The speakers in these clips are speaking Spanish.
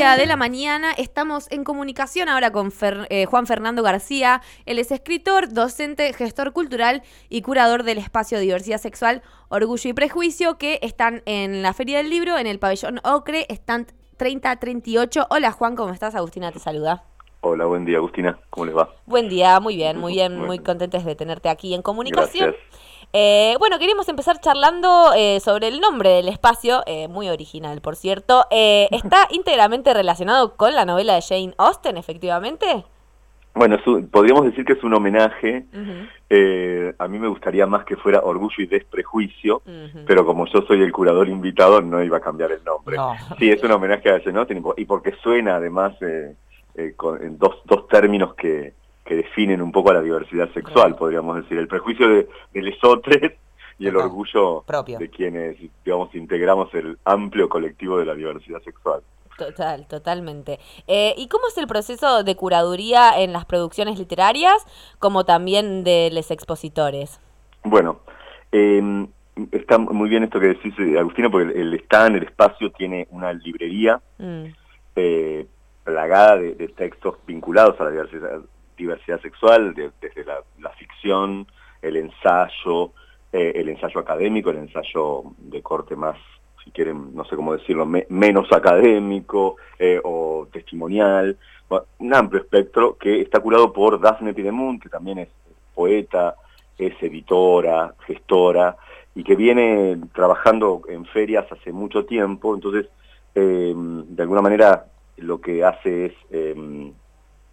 de la mañana. Estamos en comunicación ahora con eh, Juan Fernando García. Él es escritor, docente, gestor cultural y curador del espacio Diversidad Sexual, Orgullo y Prejuicio, que están en la Feria del Libro, en el pabellón Ocre, están 3038. Hola Juan, ¿cómo estás? Agustina te saluda. Hola, buen día Agustina, ¿cómo les va? Buen día, muy bien, muy bien, muy contentos de tenerte aquí en comunicación. Eh, bueno, queríamos empezar charlando eh, sobre el nombre del espacio, eh, muy original, por cierto. ¿Está íntegramente relacionado con la novela de Jane Austen, efectivamente? Bueno, podríamos decir que es un homenaje. a mí me gustaría más que fuera Orgullo y Desprejuicio, pero como yo soy el curador invitado, no iba a cambiar el nombre. Sí, es un homenaje a Jane Austen y porque suena además en dos, dos términos que, que definen un poco la diversidad sexual, podríamos decir, el prejuicio de, de lesotres y el orgullo de quienes, digamos, integramos el amplio colectivo de la diversidad sexual. Total, totalmente. Eh, ¿Y cómo es el proceso de curaduría en las producciones literarias, como también de los expositores? Bueno, em, está muy bien esto que decís, eh, Agustina, porque el, stand, el espacio, tiene una librería mm. eh, plagada de, de, textos vinculados a la diversidad diversidad sexual, desde la, ficción, el ensayo, eh, el ensayo académico, el ensayo de corte más, si quieren, no sé cómo decirlo, menos académico eh, o testimonial, un amplio espectro que está curado por Daphne Pidemunt, que también es poeta, es editora, gestora, y que viene trabajando en ferias hace mucho tiempo, entonces, eh, de alguna manera, lo que hace es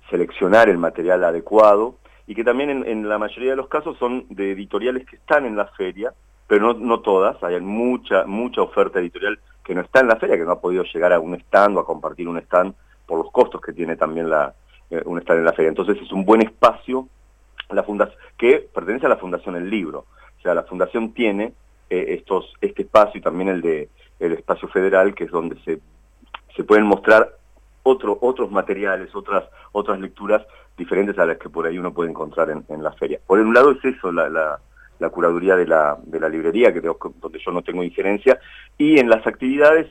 seleccionar el material adecuado y que también en, la mayoría de los casos son de editoriales que están en la feria, pero no, no todas, hay mucha, mucha oferta editorial que no está en la feria, que no ha podido llegar a un stand o a compartir un stand por los costos que tiene también la, eh, un stand en la feria. Entonces es un buen espacio la fundación, que pertenece a la Fundación El Libro. O sea, la Fundación tiene eh, estos, este espacio y también el de el espacio federal, que es donde se, se pueden mostrar otros materiales, otras, otras lecturas diferentes a las que por ahí uno puede encontrar en, la feria. Por un lado es eso, la, la, curaduría de la, de la librería, que donde yo no tengo injerencia, y en las actividades,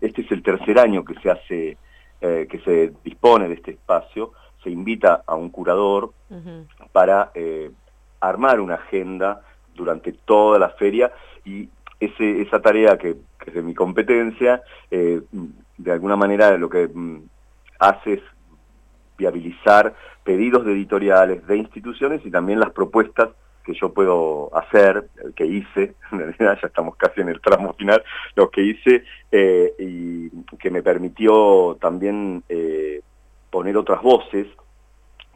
este es el tercer año que se hace, eh, que se dispone de este espacio, se invita a un curador para eh, armar una agenda durante toda la feria y ese, esa tarea que, es de mi competencia, eh, de alguna manera lo que mm, hace es viabilizar pedidos de editoriales, de instituciones y también las propuestas que yo puedo hacer, que hice, ya estamos casi en el tramo final, lo que hice eh, y que me permitió también eh, poner otras voces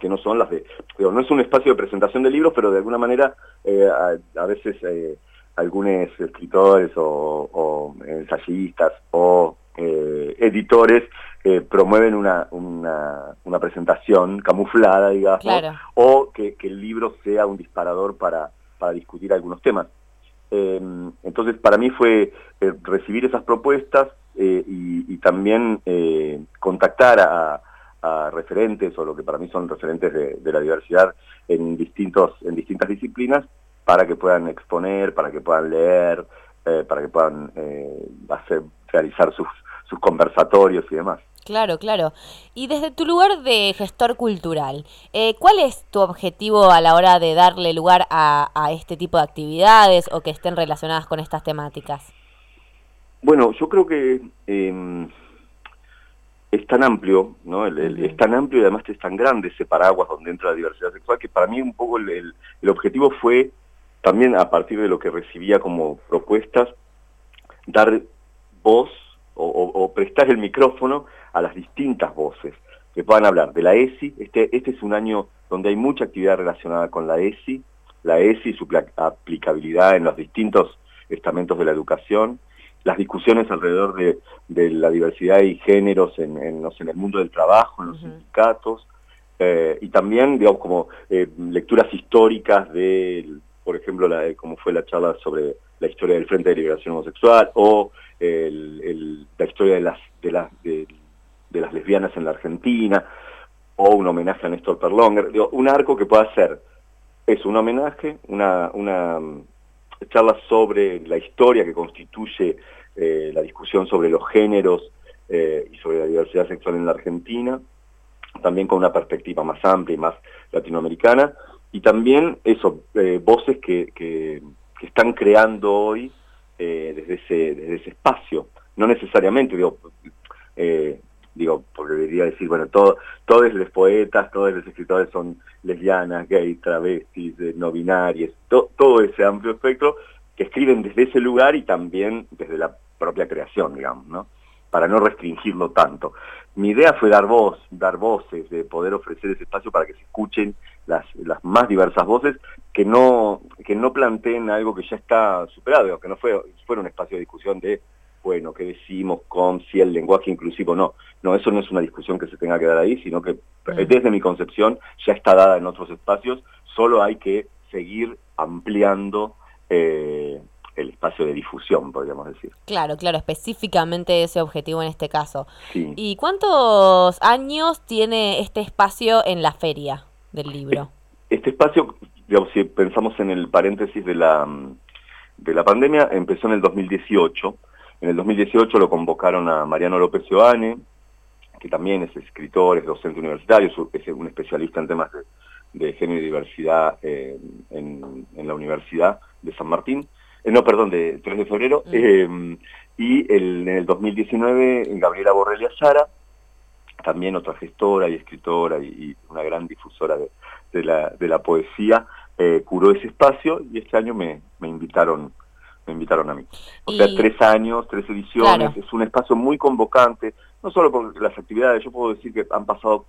que no son las de... no es un espacio de presentación de libros, pero de alguna manera eh, a, veces algunos escritores o, o ensayistas o eh, editores eh, promueven una, una, presentación camuflada, digamos, o que, el libro sea un disparador para, para discutir algunos temas. Eh, entonces, para mí fue recibir esas propuestas y, también contactar a, referentes, o lo que para mí son referentes de, la diversidad en, distintos, en distintas disciplinas, para que puedan exponer, para que puedan leer, para que puedan hacer, realizar sus, sus conversatorios y demás. Claro, claro. Y desde tu lugar de gestor cultural, eh, ¿cuál es tu objetivo a la hora de darle lugar a, este tipo de actividades o que estén relacionadas con estas temáticas? Bueno, yo creo que em, es tan amplio, ¿no? es tan amplio y además es tan grande ese paraguas donde entra la diversidad sexual que para mí un poco el objetivo fue también a partir de lo que recibía como propuestas, dar voz o, prestar el micrófono a las distintas voces que puedan hablar de la ESI. Este, este es un año donde hay mucha actividad relacionada con la ESI, la ESI y su aplicabilidad en los distintos estamentos de la educación, las discusiones alrededor de, la diversidad y géneros en, en, en, el mundo del trabajo, en los sindicatos, eh, y también, digamos, como eh, lecturas históricas de, por ejemplo, la, como fue la charla sobre la historia del Frente de Liberación Homosexual, o la historia de las, de, las, de, las lesbianas en la Argentina, o un homenaje a Néstor Perlonger, un arco que pueda ser, es un homenaje, una, una mm, charla sobre la historia que constituye eh, la discusión sobre los géneros eh, y sobre la diversidad sexual en la Argentina, también con una perspectiva más amplia y más latinoamericana, y también eso, eh, voces que, que, están creando hoy eh, desde, ese, desde ese espacio, no necesariamente, digo, digo, porque debería decir, bueno, todo, todos los poetas, todos los escritores son lesbianas, gays, travestis, no binarias, todo ese amplio espectro que escriben desde ese lugar y también desde la propia creación, digamos, ¿no? Para no restringirlo tanto. Mi idea fue dar voz, dar voces, de poder ofrecer ese espacio para que se escuchen las, las más diversas voces, que no, que no planteen algo que ya está superado, que no fue, fuera un espacio de discusión de bueno, qué decimos con si el lenguaje inclusivo no. No, eso no es una discusión que se tenga que dar ahí, sino que desde mi concepción ya está dada en otros espacios, solo hay que seguir ampliando eh, el espacio de difusión, podríamos decir. Claro, claro, específicamente ese objetivo en este caso. ¿Y cuántos años tiene este espacio en la feria del libro? Este espacio, digamos, si pensamos en el paréntesis de la, de la pandemia, empezó en el 2018 en el 2018 lo convocaron a Mariano López Ioane, que también es escritor, es docente universitario, es un especialista en temas de, género y diversidad eh, en, la Universidad de San Martín, no, perdón, de 3 de febrero, mm. eh, y en el 2019 Gabriela Borrelia Sara, también otra gestora y escritora y, una gran difusora de, la, poesía, curó ese espacio y este año me invitaron me invitaron a mí. O sea, tres años, tres ediciones, es un espacio muy convocante, no solo por las actividades, yo puedo decir que han pasado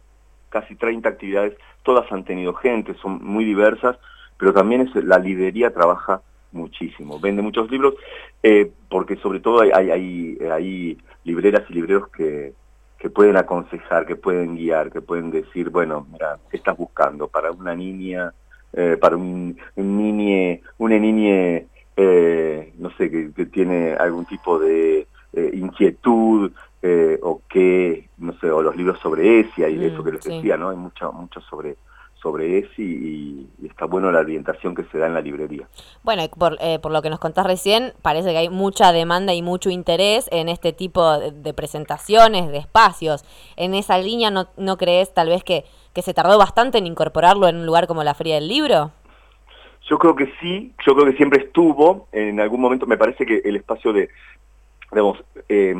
casi 30 actividades, todas han tenido gente, son muy diversas, pero también es, la librería trabaja muchísimo, vende muchos libros, eh, porque sobre todo hay, hay, hay, libreras y libreros que, que pueden aconsejar, que pueden guiar, que pueden decir, bueno, mira, ¿qué estás buscando? Para una niña, eh, para un, un niñe, una niña eh, no sé, que, tiene algún tipo de eh, inquietud eh, o que, no sé, o los libros sobre ESI, y de eso que les decía, ¿no? Hay mucho, mucho sobre sobre ESI y, está bueno la orientación que se da en la librería. Bueno, por, por lo que nos contás recién, parece que hay mucha demanda y mucho interés en este tipo de, presentaciones, de espacios. En esa línea, ¿no, ¿no crees tal vez que, que se tardó bastante en incorporarlo en un lugar como la Feria del Libro? Yo creo que sí, yo creo que siempre estuvo, en algún momento me parece que el espacio de, digamos, eh,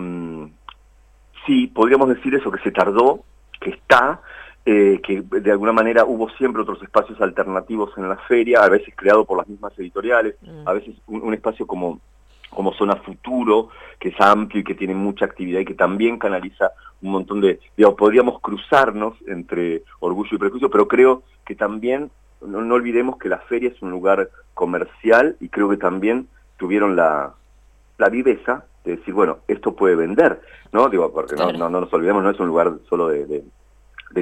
sí, podríamos decir eso, que se tardó, que está, eh, que de alguna manera hubo siempre otros espacios alternativos en la feria, a veces creado por las mismas editoriales, mm. a veces un, espacio como, como Zona Futuro, que es amplio y que tiene mucha actividad y que también canaliza un montón de, digamos, podríamos cruzarnos entre orgullo y prejuicio, pero creo que también no, olvidemos que la feria es un lugar comercial y creo que también tuvieron la, la viveza de decir, bueno, esto puede vender, ¿no? Digo, porque no, no, nos olvidemos, no es un lugar solo de, de,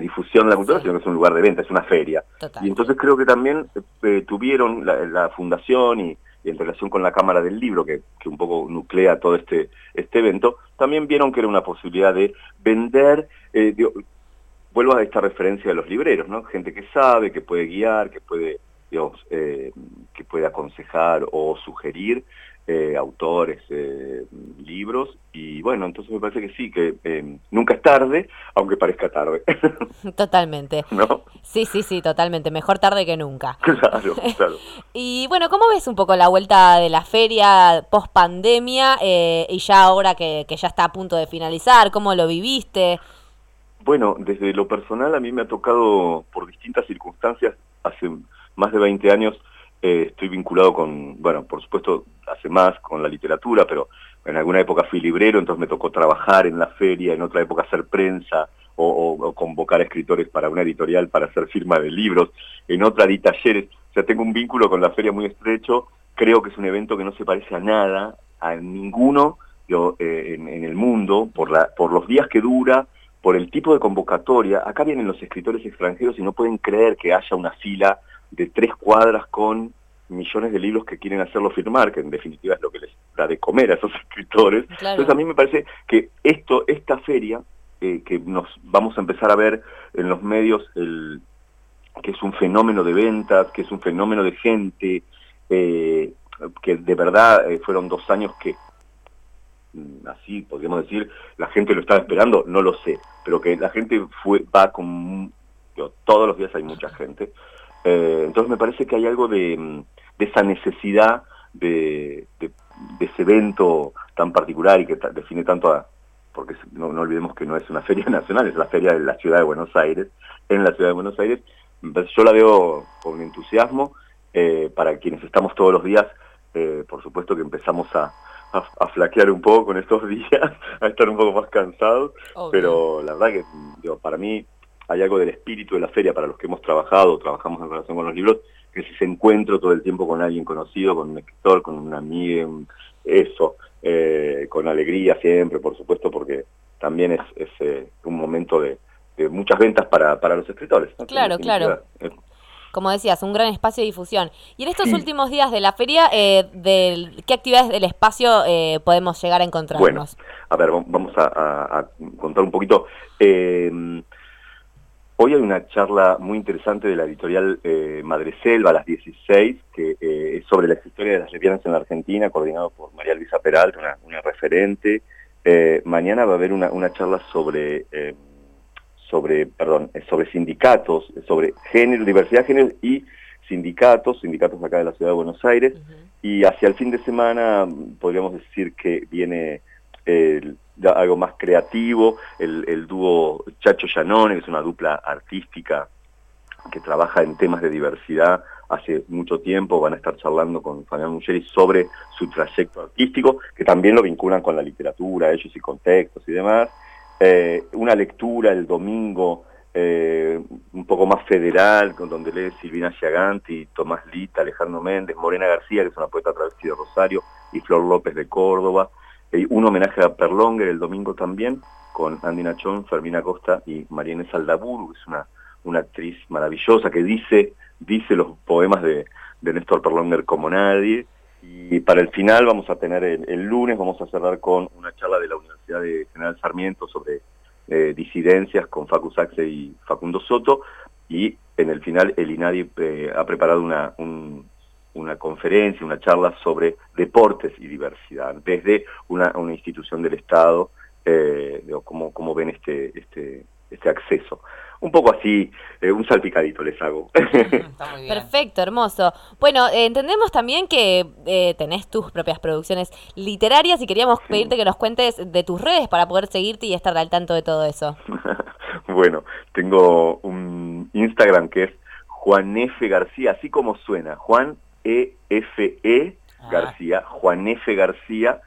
de la cultura, sino que es un lugar de venta, es una feria. Y entonces creo que también eh, tuvieron la, fundación y, en relación con la Cámara del Libro, que, que, un poco nuclea todo este, este evento, también vieron que era una posibilidad de vender, eh, vuelvo a esta referencia de los libreros, ¿no? Gente que sabe, que puede guiar, que puede, digamos, eh, que puede aconsejar o sugerir eh, autores, eh, libros, y bueno, entonces me parece que sí, que nunca es tarde, aunque parezca tarde. Totalmente. ¿No? Sí, sí, sí, totalmente. Mejor tarde que nunca. Claro, claro. y bueno, ¿cómo ves un poco la vuelta de la feria post pandemia y ya ahora que, que ya está a punto de finalizar? ¿Cómo lo viviste? Bueno, desde lo personal a mí me ha tocado por distintas circunstancias, hace más de 20 años eh, estoy vinculado con, bueno, por supuesto hace más con la literatura, pero en alguna época fui librero, entonces me tocó trabajar en la feria, en otra época hacer prensa o, convocar a escritores para una editorial para hacer firma de libros, en otra di talleres, o sea, tengo un vínculo con la feria muy estrecho, creo que es un evento que no se parece a nada, a ninguno yo, eh, en, en, el mundo, por, la, por los días que dura, por el tipo de convocatoria, acá vienen los escritores extranjeros y no pueden creer que haya una fila de tres cuadras con millones de libros que quieren hacerlo firmar, que en definitiva es lo que les da de comer a esos escritores. Entonces a mí me parece que esto, esta feria, eh, que nos vamos a empezar a ver en los medios, el, que es un fenómeno de ventas, que es un fenómeno de gente, eh, que de verdad eh, fueron dos años que mm, así podríamos decir, la gente lo estaba esperando, no lo sé, pero que la gente fue va con... todos los días hay mucha gente. Eh, entonces me parece que hay algo de, mm, esa necesidad de, ese evento tan particular y que define tanto a... porque no, olvidemos que no es una feria nacional, es la feria de la ciudad de Buenos Aires, en la ciudad de Buenos Aires. Yo la veo con entusiasmo, eh, para quienes estamos todos los días, eh, por supuesto que empezamos a, a, flaquear un poco con estos días, a estar un poco más cansados, pero la verdad que digo, para mí hay algo del espíritu de la feria para los que hemos trabajado, trabajamos en relación con los libros, que es ese encuentro todo el tiempo con alguien conocido, con un escritor, con un amigo, eso, eh, con alegría siempre, por supuesto, porque también es, es un momento de, muchas ventas para, para los escritores. Claro, claro como decías, un gran espacio de difusión. Y en estos últimos días de la feria, eh, del, ¿qué actividades del espacio eh, podemos llegar a encontrarnos? Bueno, a ver, vamos a, contar un poquito. Eh, hoy hay una charla muy interesante de la editorial eh, Madreselva a las 16, que es sobre la historia de las lesbianas en la Argentina, coordinado por María Luisa Peralta, una, referente. mañana va a haber una, una charla sobre sobre, perdón, eh, sobre sindicatos, sobre género, diversidad de género y sindicatos, sindicatos acá de la ciudad de Buenos Aires, y hacia el fin de semana podríamos decir que viene algo más creativo, el, dúo Chacho Llanone, que es una dupla artística que trabaja en temas de diversidad hace mucho tiempo, van a estar charlando con Fabián Muggeri sobre su trayecto artístico, que también lo vinculan con la literatura, ellos y contextos y demás, eh, una lectura el domingo eh, un poco más federal, con donde lee Silvina Giaganti, Tomás Lita, Alejandro Méndez, Morena García, que es una poeta travesti de Rosario, y Flor López de Córdoba. Eh, un homenaje a Perlonger el domingo también, con Andy Nachón, Fermina Costa y María Inés Aldaburu, que es una, una actriz maravillosa que dice, dice los poemas de, de Néstor Perlonger como nadie. Y para el final vamos a tener el, lunes, vamos a cerrar con una charla de la Universidad de General Sarmiento sobre eh, disidencias con Facu Saxe y Facundo Soto. Y en el final el INADI eh, ha preparado una, una conferencia, una charla sobre deportes y diversidad, desde una, una institución del Estado, eh, cómo, cómo ven este, este, este acceso un poco así, eh, un salpicadito les hago. Perfecto, hermoso. Bueno, eh, entendemos también que eh, tenés tus propias producciones literarias y queríamos pedirte que nos cuentes de tus redes para poder seguirte y estar al tanto de todo eso. bueno, tengo un Instagram que es Juan F. García, así como suena, Juan E. F. E. Ah. García, Juan F. García,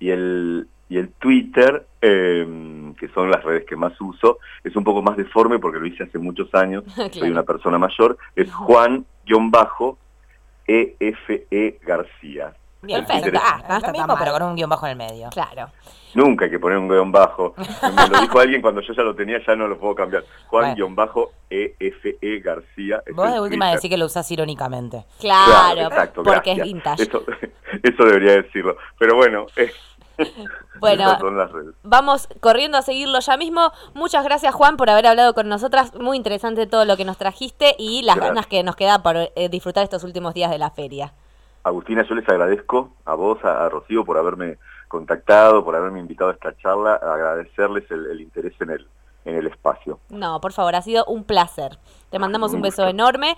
y el, y el Twitter, em, que son las redes que más uso, es un poco más deforme porque lo hice hace muchos años, soy una persona mayor, es Juan-EFE e Perfecto, ah, no mismo, pero con un guion bajo en el medio. Claro. Nunca hay que poner un guion bajo. Me lo dijo alguien cuando yo ya lo tenía, ya no lo puedo cambiar. Juan-EFE e García. Vos de última decís que lo usás irónicamente. Claro, porque es vintage. Eso, eso, debería decirlo. Pero bueno, Bueno, vamos corriendo a seguirlo ya mismo. Muchas gracias Juan por haber hablado con nosotras. Muy interesante todo lo que nos trajiste y las ganas que nos queda por eh, disfrutar estos últimos días de la feria. Agustina, yo les agradezco a vos, a, Rocío, por haberme contactado, por haberme invitado a esta charla, agradecerles el, interés en el, en el espacio. No, por favor, ha sido un placer. Te mandamos un beso enorme